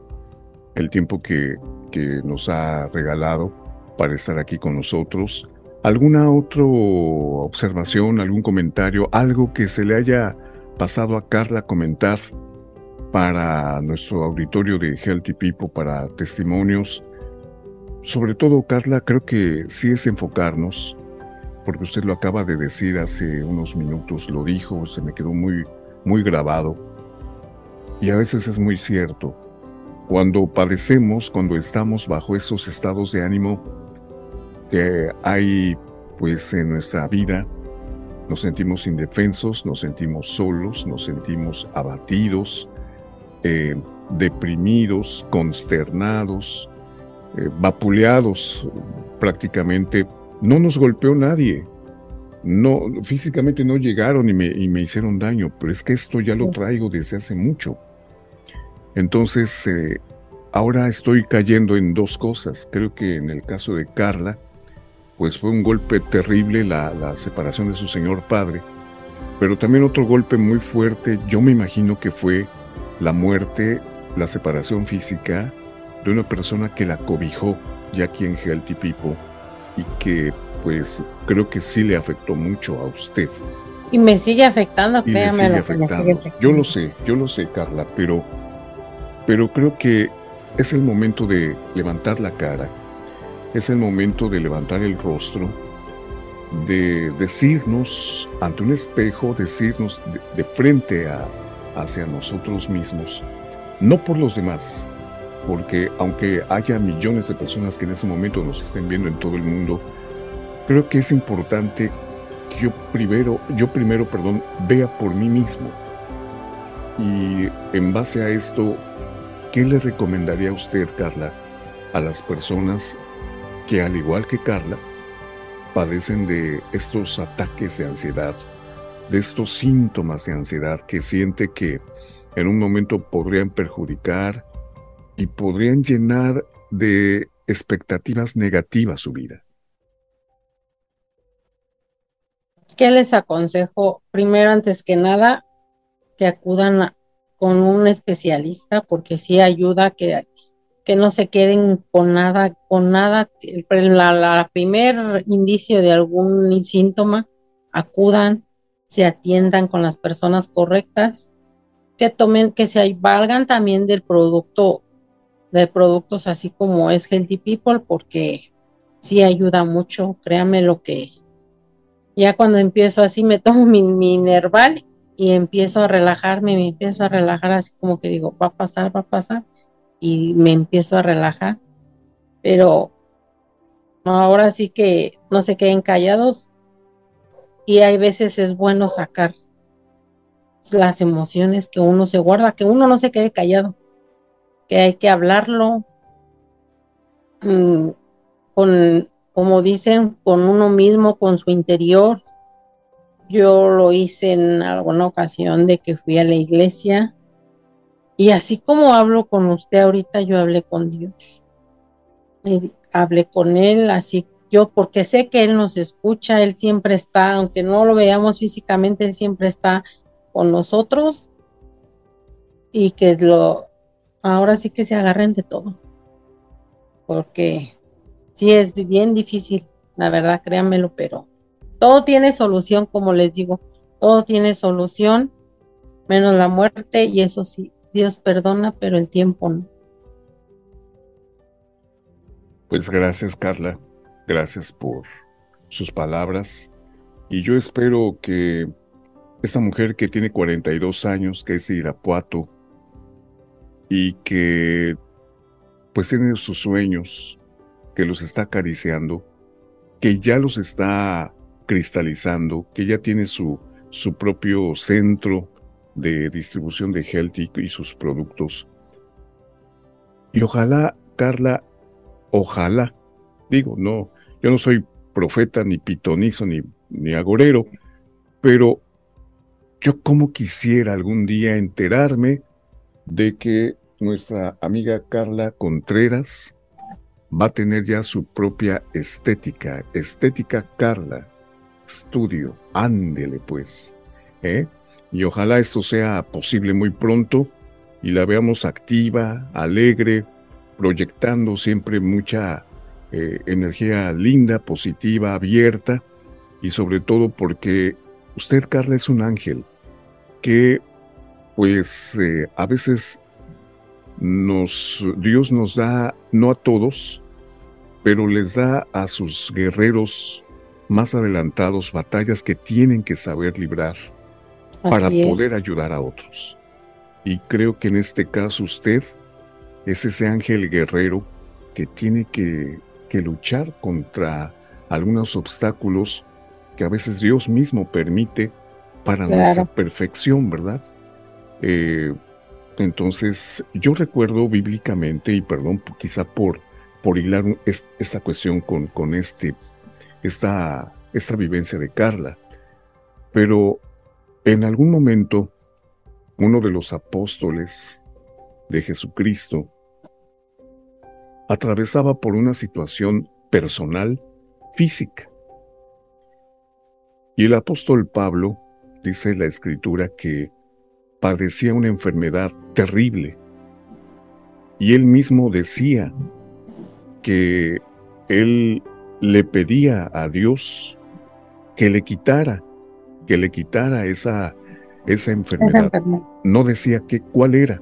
el tiempo que, que nos ha regalado para estar aquí con nosotros. ¿Alguna otra observación, algún comentario, algo que se le haya pasado a Carla comentar para nuestro auditorio de Healthy People, para testimonios. Sobre todo, Carla, creo que sí es enfocarnos, porque usted lo acaba de decir hace unos minutos, lo dijo, se me quedó muy, muy grabado. Y a veces es muy cierto. Cuando padecemos, cuando estamos bajo esos estados de ánimo que hay pues en nuestra vida, nos sentimos indefensos, nos sentimos solos, nos sentimos abatidos, eh, deprimidos, consternados, eh, vapuleados prácticamente. No nos golpeó nadie. No, físicamente no llegaron y me, y me hicieron daño, pero es que esto ya lo traigo desde hace mucho. Entonces, eh, ahora estoy cayendo en dos cosas. Creo que en el caso de Carla, pues fue un golpe terrible la, separación de su señor padre, pero también otro golpe muy fuerte, yo me imagino que fue la muerte, la separación física de una persona que la cobijó ya aquí en Healthy People y que pues creo que sí le afectó mucho a usted. Y me sigue afectando, y me sigue afectando. Yo lo sé, yo lo sé, Carla, pero, pero creo que es el momento de levantar la cara, es el momento de levantar el rostro, de decirnos ante un espejo, decirnos de, frente a, hacia nosotros mismos, no por los demás, porque aunque haya millones de personas que en ese momento nos estén viendo en todo el mundo, creo que es importante que yo primero, yo primero, perdón, vea por mí mismo. Y en base a esto, ¿qué le recomendaría a usted, Carla, a las personas que al igual que Carla, padecen de estos ataques de ansiedad, de estos síntomas de ansiedad que siente que en un momento podrían perjudicar y podrían llenar de expectativas negativas su vida. ¿Qué les aconsejo? Primero, antes que nada, que acudan con un especialista porque sí ayuda que que no se queden con nada, con nada, la, la primer indicio de algún síntoma, acudan, se atiendan con las personas correctas, que tomen, que se valgan también del producto, de productos así como es Healthy People, porque sí ayuda mucho, créanme lo que ya cuando empiezo así me tomo mi, mi nerval y empiezo a relajarme, me empiezo a relajar así como que digo, va a pasar, va a pasar y me empiezo a relajar. Pero ahora sí que no se queden callados y hay veces es bueno sacar las emociones que uno se guarda, que uno no se quede callado, que hay que hablarlo mm, con, como dicen, con uno mismo, con su interior. Yo lo hice en alguna ocasión de que fui a la iglesia y así como hablo con usted ahorita, yo hablé con Dios. hablé con Él, así yo, porque sé que Él nos escucha, Él siempre está, aunque no lo veamos físicamente, Él siempre está con nosotros. Y que lo, ahora sí que se agarren de todo. Porque sí es bien difícil, la verdad, créanmelo, pero todo tiene solución, como les digo, todo tiene solución, menos la muerte, y eso sí, Dios perdona, pero el tiempo no. Pues gracias, Carla. Gracias por sus palabras. Y yo espero que esta mujer que tiene 42 años, que es de Irapuato, y que pues tiene sus sueños, que los está acariciando, que ya los está cristalizando, que ya tiene su, su propio centro de distribución de Healthy y sus productos. Y ojalá, Carla, ojalá, digo, no, yo no soy profeta, ni pitonizo, ni, ni agorero, pero yo como quisiera algún día enterarme de que nuestra amiga Carla Contreras va a tener ya su propia estética, estética Carla, estudio, ándele pues, ¿eh? Y ojalá esto sea posible muy pronto y la veamos activa, alegre, proyectando siempre mucha eh, energía linda, positiva, abierta y sobre todo porque usted, Carla, es un ángel que pues eh, a veces nos, Dios nos da, no a todos, pero les da a sus guerreros más adelantados batallas que tienen que saber librar para poder ayudar a otros. Y creo que en este caso usted es ese ángel guerrero que tiene que, luchar contra algunos obstáculos que a veces Dios mismo permite para nuestra perfección, ¿verdad? Eh, entonces, yo recuerdo bíblicamente, y perdón quizá por, por hilar esta cuestión con, con este, esta, esta vivencia de Carla, pero en algún momento, uno de los apóstoles de Jesucristo atravesaba por una situación personal, física. Y el apóstol Pablo dice en la escritura que padecía una enfermedad terrible. Y él mismo decía que él le pedía a Dios que le quitara que le quitara esa, esa enfermedad. No decía que, cuál era,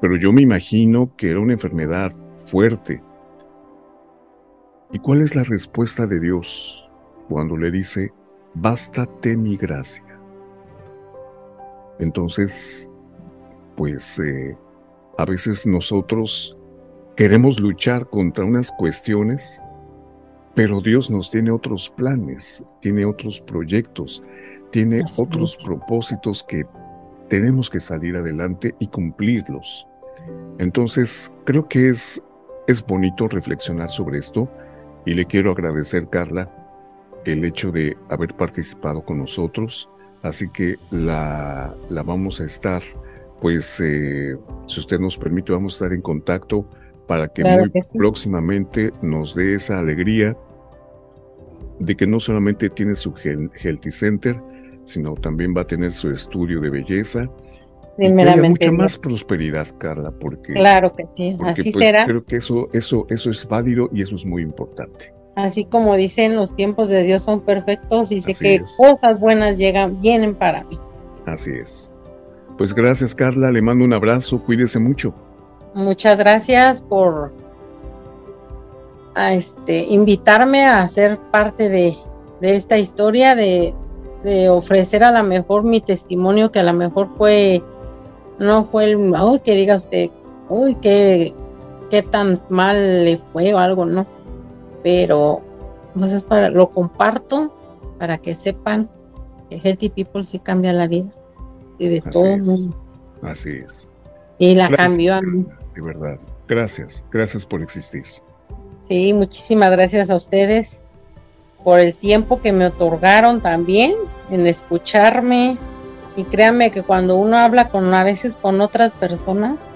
pero yo me imagino que era una enfermedad fuerte. ¿Y cuál es la respuesta de Dios cuando le dice, bástate mi gracia? Entonces, pues eh, a veces nosotros queremos luchar contra unas cuestiones, pero Dios nos tiene otros planes, tiene otros proyectos, tiene otros propósitos que tenemos que salir adelante y cumplirlos. Entonces, creo que es, es bonito reflexionar sobre esto y le quiero agradecer, Carla, el hecho de haber participado con nosotros. Así que la, la vamos a estar, pues, eh, si usted nos permite, vamos a estar en contacto para que muy próximamente nos dé esa alegría de que no solamente tiene su Healthy Center, sino también va a tener su estudio de belleza. Y que haya mucha más prosperidad, Carla, porque claro que sí, así pues, será. Creo que eso, eso, eso es válido y eso es muy importante. Así como dicen, los tiempos de Dios son perfectos y sé que cosas buenas llegan, vienen para mí. Así es. Pues gracias, Carla. Le mando un abrazo. Cuídese mucho. Muchas gracias por a este, invitarme a ser parte de, de esta historia, de, de ofrecer a lo mejor mi testimonio, que a lo mejor fue, no fue el, uy, que diga usted, uy, qué, qué tan mal le fue o algo, ¿no? Pero, pues, para, lo comparto para que sepan que Healthy People sí cambia la vida y de todo el mundo. Así es. Y la cambió a mí. De verdad. Gracias, gracias por existir. Sí, muchísimas gracias a ustedes por el tiempo que me otorgaron también en escucharme. Y créanme que cuando uno habla con a veces con otras personas,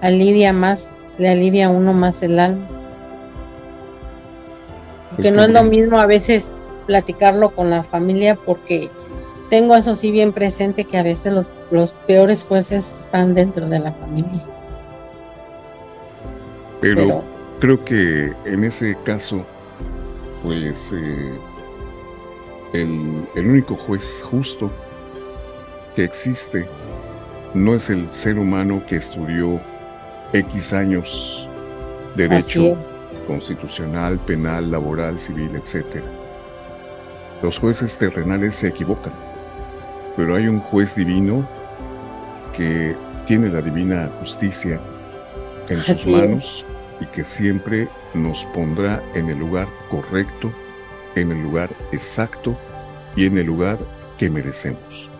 alivia más, le alivia a uno más el alma. que no es lo mismo a veces platicarlo con la familia porque tengo eso sí bien presente que a veces los, los peores jueces están dentro de la familia. Pero creo que en ese caso pues eh, el, único juez justo que existe no es el ser humano que estudió X años derecho constitucional, penal, laboral, civil, etc. Los jueces terrenales se equivocan, pero hay un juez divino que tiene la divina justicia en sus manos y que siempre nos pondrá en el lugar correcto, en el lugar exacto y en el lugar que merecemos.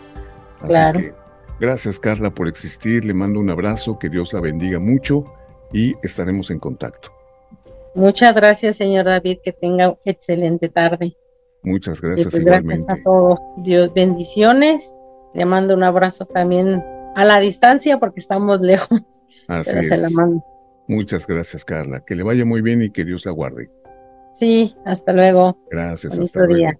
Así que Gracias Carla por existir, le mando un abrazo, que Dios la bendiga mucho y estaremos en contacto. Muchas gracias, señor David, que tenga excelente tarde. Muchas gracias pues, igualmente. Gracias a todos. Dios bendiciones. Le mando un abrazo también a la distancia porque estamos lejos. Así es. Se la mando. Muchas gracias, Carla. Que le vaya muy bien y que Dios la guarde. Sí, hasta luego. Gracias, hasta luego.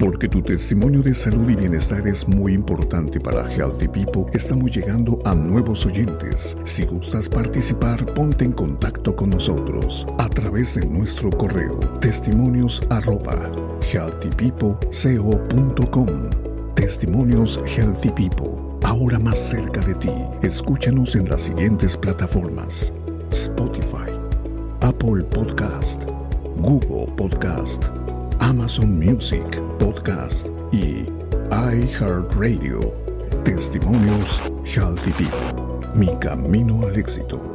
Porque tu testimonio de salud y bienestar es muy importante para Healthy People, estamos llegando a nuevos oyentes. Si gustas participar, ponte en contacto con nosotros a través de nuestro correo testimonios arroba healthypeopleco.com. Testimonios Healthy People, ahora más cerca de ti. Escúchanos en las siguientes plataformas: Spotify, Apple Podcast, Google Podcast. Amazon Music, Podcast y iHeartRadio. Testimonios Healthy People. Mi camino al éxito.